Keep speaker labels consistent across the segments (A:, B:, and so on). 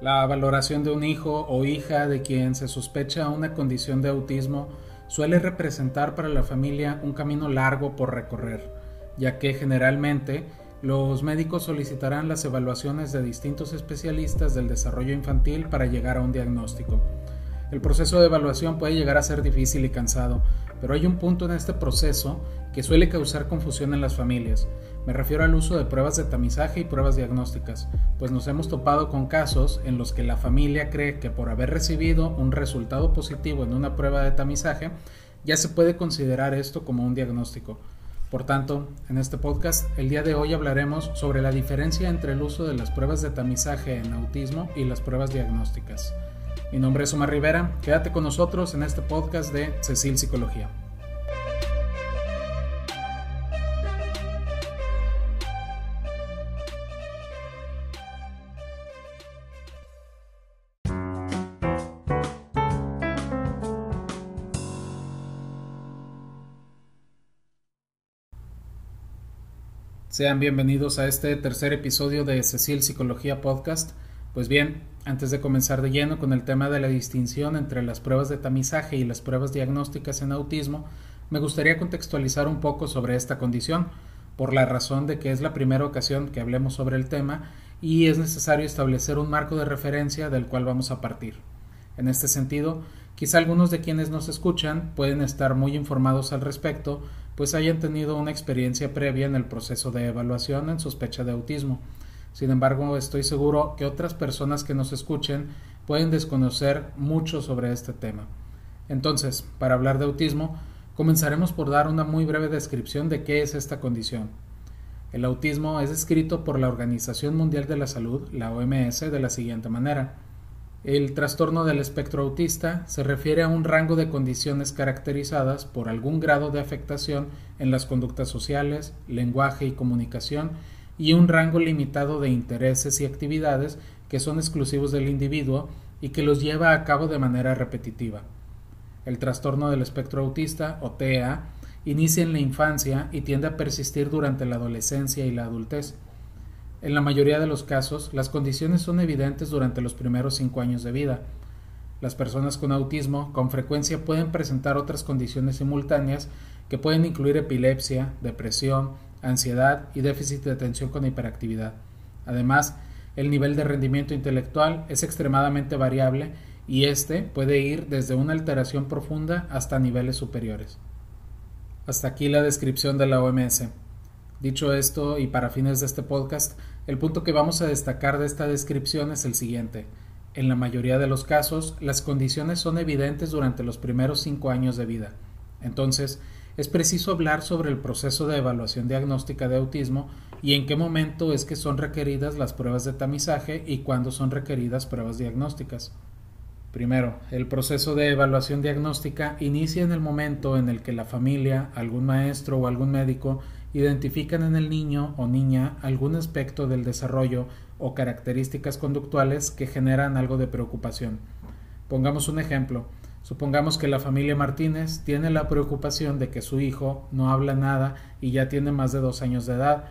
A: La valoración de un hijo o hija de quien se sospecha una condición de autismo suele representar para la familia un camino largo por recorrer, ya que generalmente los médicos solicitarán las evaluaciones de distintos especialistas del desarrollo infantil para llegar a un diagnóstico. El proceso de evaluación puede llegar a ser difícil y cansado, pero hay un punto en este proceso que suele causar confusión en las familias. Me refiero al uso de pruebas de tamizaje y pruebas diagnósticas, pues nos hemos topado con casos en los que la familia cree que por haber recibido un resultado positivo en una prueba de tamizaje, ya se puede considerar esto como un diagnóstico. Por tanto, en este podcast, el día de hoy hablaremos sobre la diferencia entre el uso de las pruebas de tamizaje en autismo y las pruebas diagnósticas. Mi nombre es Omar Rivera, quédate con nosotros en este podcast de Cecil Psicología. Sean bienvenidos a este tercer episodio de Cecil Psicología Podcast. Pues bien, antes de comenzar de lleno con el tema de la distinción entre las pruebas de tamizaje y las pruebas diagnósticas en autismo, me gustaría contextualizar un poco sobre esta condición, por la razón de que es la primera ocasión que hablemos sobre el tema y es necesario establecer un marco de referencia del cual vamos a partir. En este sentido, quizá algunos de quienes nos escuchan pueden estar muy informados al respecto, pues hayan tenido una experiencia previa en el proceso de evaluación en sospecha de autismo, sin embargo, estoy seguro que otras personas que nos escuchen pueden desconocer mucho sobre este tema. Entonces, para hablar de autismo, comenzaremos por dar una muy breve descripción de qué es esta condición. El autismo es descrito por la Organización Mundial de la Salud, la OMS, de la siguiente manera. El trastorno del espectro autista se refiere a un rango de condiciones caracterizadas por algún grado de afectación en las conductas sociales, lenguaje y comunicación y un rango limitado de intereses y actividades que son exclusivos del individuo y que los lleva a cabo de manera repetitiva. El trastorno del espectro autista, o TEA, inicia en la infancia y tiende a persistir durante la adolescencia y la adultez. En la mayoría de los casos, las condiciones son evidentes durante los primeros cinco años de vida. Las personas con autismo con frecuencia pueden presentar otras condiciones simultáneas que pueden incluir epilepsia, depresión, ansiedad y déficit de atención con hiperactividad. Además, el nivel de rendimiento intelectual es extremadamente variable y este puede ir desde una alteración profunda hasta niveles superiores. Hasta aquí la descripción de la OMS. Dicho esto, y para fines de este podcast, el punto que vamos a destacar de esta descripción es el siguiente. En la mayoría de los casos, las condiciones son evidentes durante los primeros cinco años de vida. Entonces, es preciso hablar sobre el proceso de evaluación diagnóstica de autismo y en qué momento es que son requeridas las pruebas de tamizaje y cuándo son requeridas pruebas diagnósticas. Primero, el proceso de evaluación diagnóstica inicia en el momento en el que la familia, algún maestro o algún médico identifican en el niño o niña algún aspecto del desarrollo o características conductuales que generan algo de preocupación. Pongamos un ejemplo. Supongamos que la familia Martínez tiene la preocupación de que su hijo no habla nada y ya tiene más de dos años de edad,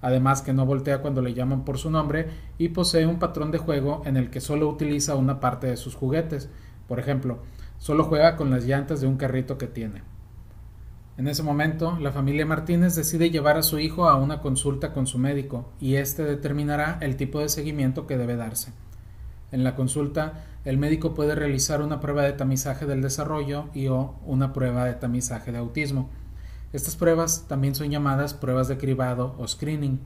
A: además que no voltea cuando le llaman por su nombre y posee un patrón de juego en el que solo utiliza una parte de sus juguetes. Por ejemplo, solo juega con las llantas de un carrito que tiene. En ese momento, la familia Martínez decide llevar a su hijo a una consulta con su médico y éste determinará el tipo de seguimiento que debe darse. En la consulta, el médico puede realizar una prueba de tamizaje del desarrollo y o una prueba de tamizaje de autismo. Estas pruebas también son llamadas pruebas de cribado o screening.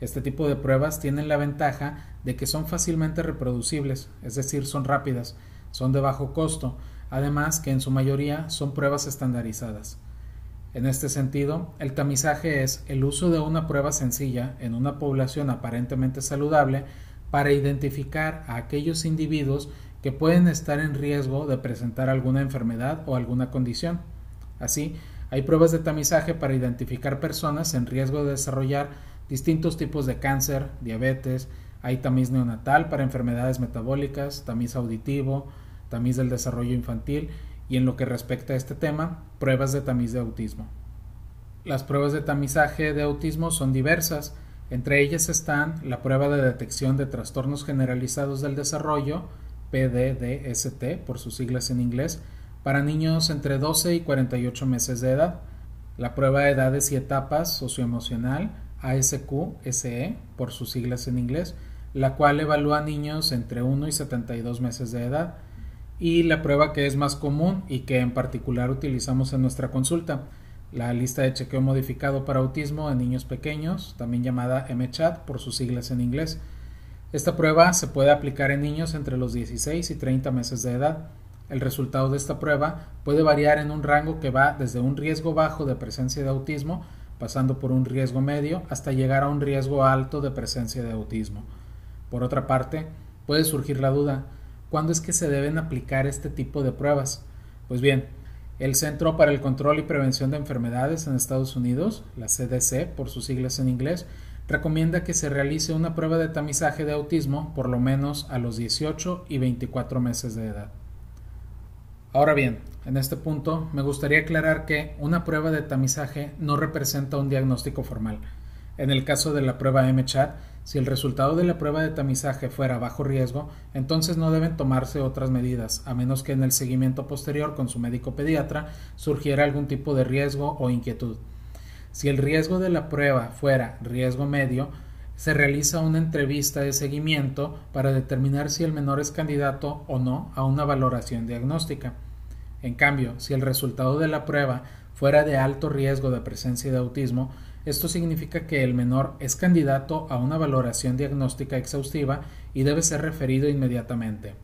A: Este tipo de pruebas tienen la ventaja de que son fácilmente reproducibles, es decir, son rápidas, son de bajo costo, además que en su mayoría son pruebas estandarizadas. En este sentido, el tamizaje es el uso de una prueba sencilla en una población aparentemente saludable para identificar a aquellos individuos que pueden estar en riesgo de presentar alguna enfermedad o alguna condición. Así, hay pruebas de tamizaje para identificar personas en riesgo de desarrollar distintos tipos de cáncer, diabetes, hay tamiz neonatal para enfermedades metabólicas, tamiz auditivo, tamiz del desarrollo infantil y en lo que respecta a este tema, pruebas de tamiz de autismo. Las pruebas de tamizaje de autismo son diversas, Entre ellas están la prueba de detección de trastornos generalizados del desarrollo, PDDST por sus siglas en inglés, para niños entre 12 y 48 meses de edad, la prueba de edades y etapas socioemocional, ASQ-SE por sus siglas en inglés, la cual evalúa niños entre 1 y 72 meses de edad, y la prueba que es más común y que en particular utilizamos en nuestra consulta, la lista de chequeo modificado para autismo en niños pequeños, también llamada MCHAT por sus siglas en inglés. Esta prueba se puede aplicar en niños entre los 16 y 30 meses de edad. El resultado de esta prueba puede variar en un rango que va desde un riesgo bajo de presencia de autismo, pasando por un riesgo medio, hasta llegar a un riesgo alto de presencia de autismo. Por otra parte, puede surgir la duda, ¿cuándo es que se deben aplicar este tipo de pruebas? Pues bien, el Centro para el Control y Prevención de Enfermedades en Estados Unidos, la CDC por sus siglas en inglés, recomienda que se realice una prueba de tamizaje de autismo por lo menos a los 18 y 24 meses de edad. Ahora bien, en este punto me gustaría aclarar que una prueba de tamizaje no representa un diagnóstico formal. En el caso de la prueba MCHAT, si el resultado de la prueba de tamizaje fuera bajo riesgo, entonces no deben tomarse otras medidas, a menos que en el seguimiento posterior con su médico pediatra surgiera algún tipo de riesgo o inquietud. Si el riesgo de la prueba fuera riesgo medio, se realiza una entrevista de seguimiento para determinar si el menor es candidato o no a una valoración diagnóstica. En cambio, si el resultado de la prueba fuera de alto riesgo de presencia de autismo, esto significa que el menor es candidato a una valoración diagnóstica exhaustiva y debe ser referido inmediatamente.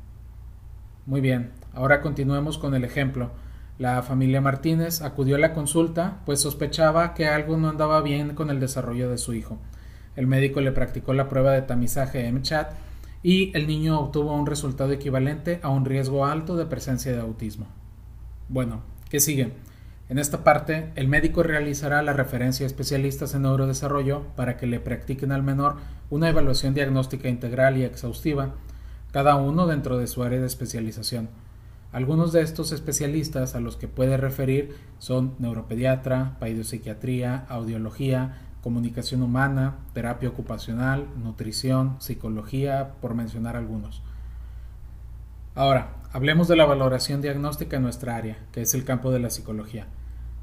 A: Muy bien, ahora continuemos con el ejemplo. La familia Martínez acudió a la consulta pues sospechaba que algo no andaba bien con el desarrollo de su hijo. El médico le practicó la prueba de tamizaje MCHAT y el niño obtuvo un resultado equivalente a un riesgo alto de presencia de autismo. Bueno, ¿qué sigue? En esta parte, el médico realizará la referencia a especialistas en neurodesarrollo para que le practiquen al menor una evaluación diagnóstica integral y exhaustiva, cada uno dentro de su área de especialización. Algunos de estos especialistas a los que puede referir son neuropediatra, paidopsiquiatría, audiología, comunicación humana, terapia ocupacional, nutrición, psicología, por mencionar algunos. Ahora, hablemos de la valoración diagnóstica en nuestra área, que es el campo de la psicología.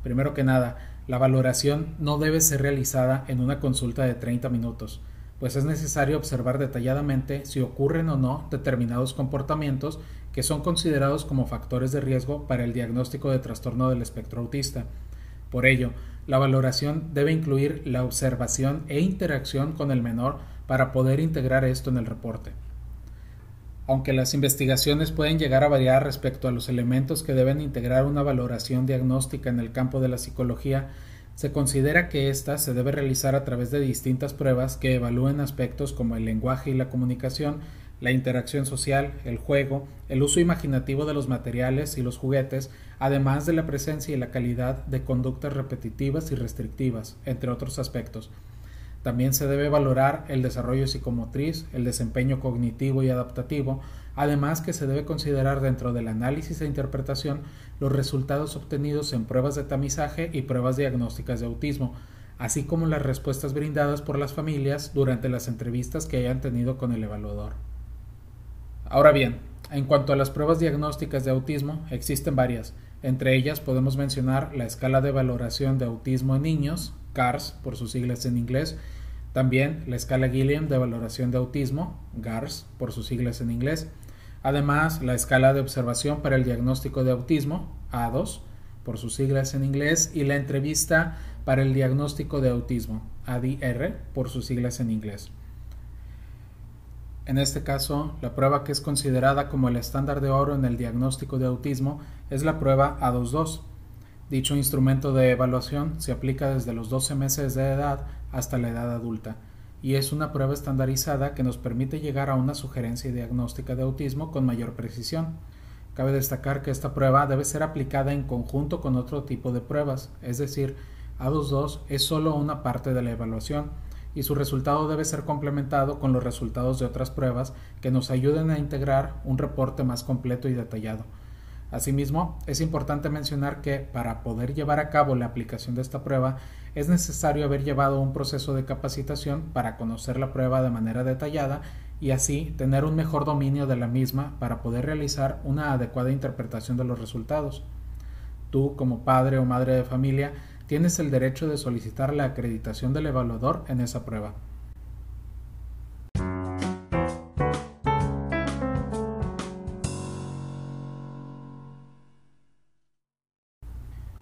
A: Primero que nada, la valoración no debe ser realizada en una consulta de 30 minutos, pues es necesario observar detalladamente si ocurren o no determinados comportamientos que son considerados como factores de riesgo para el diagnóstico de trastorno del espectro autista. Por ello, la valoración debe incluir la observación e interacción con el menor para poder integrar esto en el reporte. Aunque las investigaciones pueden llegar a variar respecto a los elementos que deben integrar una valoración diagnóstica en el campo de la psicología, se considera que ésta se debe realizar a través de distintas pruebas que evalúen aspectos como el lenguaje y la comunicación, la interacción social, el juego, el uso imaginativo de los materiales y los juguetes, además de la presencia y la calidad de conductas repetitivas y restrictivas, entre otros aspectos. También se debe valorar el desarrollo psicomotriz, el desempeño cognitivo y adaptativo, además que se debe considerar dentro del análisis e interpretación los resultados obtenidos en pruebas de tamizaje y pruebas diagnósticas de autismo, así como las respuestas brindadas por las familias durante las entrevistas que hayan tenido con el evaluador. Ahora bien, en cuanto a las pruebas diagnósticas de autismo, existen varias. Entre ellas podemos mencionar la escala de valoración de autismo en niños, CARS por sus siglas en inglés, también la escala Gilliam de valoración de autismo, GARS por sus siglas en inglés, además la escala de observación para el diagnóstico de autismo, A2 por sus siglas en inglés, y la entrevista para el diagnóstico de autismo, ADR por sus siglas en inglés. En este caso, la prueba que es considerada como el estándar de oro en el diagnóstico de autismo es la prueba A22. Dicho instrumento de evaluación se aplica desde los 12 meses de edad hasta la edad adulta y es una prueba estandarizada que nos permite llegar a una sugerencia diagnóstica de autismo con mayor precisión. Cabe destacar que esta prueba debe ser aplicada en conjunto con otro tipo de pruebas, es decir, A22 es solo una parte de la evaluación y su resultado debe ser complementado con los resultados de otras pruebas que nos ayuden a integrar un reporte más completo y detallado. Asimismo, es importante mencionar que para poder llevar a cabo la aplicación de esta prueba, es necesario haber llevado un proceso de capacitación para conocer la prueba de manera detallada y así tener un mejor dominio de la misma para poder realizar una adecuada interpretación de los resultados. Tú, como padre o madre de familia, tienes el derecho de solicitar la acreditación del evaluador en esa prueba.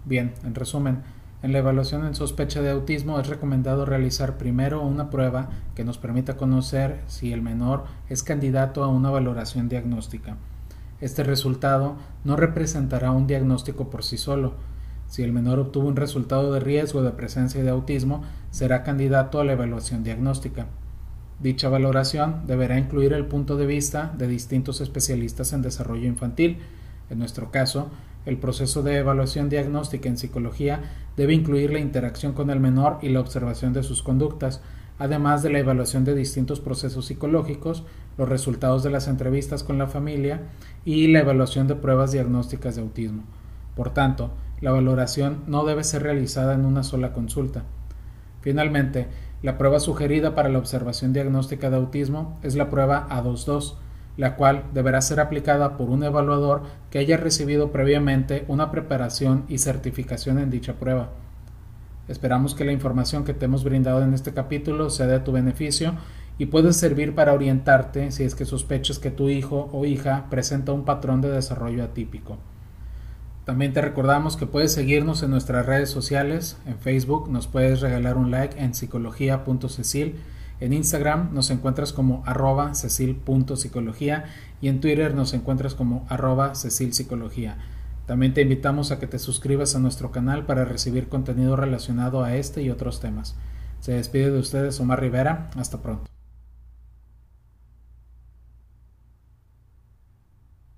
A: Bien, en resumen, en la evaluación en sospecha de autismo es recomendado realizar primero una prueba que nos permita conocer si el menor es candidato a una valoración diagnóstica. Este resultado no representará un diagnóstico por sí solo. Si el menor obtuvo un resultado de riesgo de presencia de autismo, será candidato a la evaluación diagnóstica. Dicha valoración deberá incluir el punto de vista de distintos especialistas en desarrollo infantil, en nuestro caso, el proceso de evaluación diagnóstica en psicología debe incluir la interacción con el menor y la observación de sus conductas, además de la evaluación de distintos procesos psicológicos, los resultados de las entrevistas con la familia y la evaluación de pruebas diagnósticas de autismo. Por tanto, la valoración no debe ser realizada en una sola consulta. Finalmente, la prueba sugerida para la observación diagnóstica de autismo es la prueba A22, la cual deberá ser aplicada por un evaluador que haya recibido previamente una preparación y certificación en dicha prueba. Esperamos que la información que te hemos brindado en este capítulo sea de tu beneficio y pueda servir para orientarte si es que sospechas que tu hijo o hija presenta un patrón de desarrollo atípico. También te recordamos que puedes seguirnos en nuestras redes sociales, en Facebook nos puedes regalar un like en psicología.cecil en Instagram nos encuentras como arroba cecil.psicología y en Twitter nos encuentras como arroba cecilpsicología. También te invitamos a que te suscribas a nuestro canal para recibir contenido relacionado a este y otros temas. Se despide de ustedes Omar Rivera. Hasta pronto.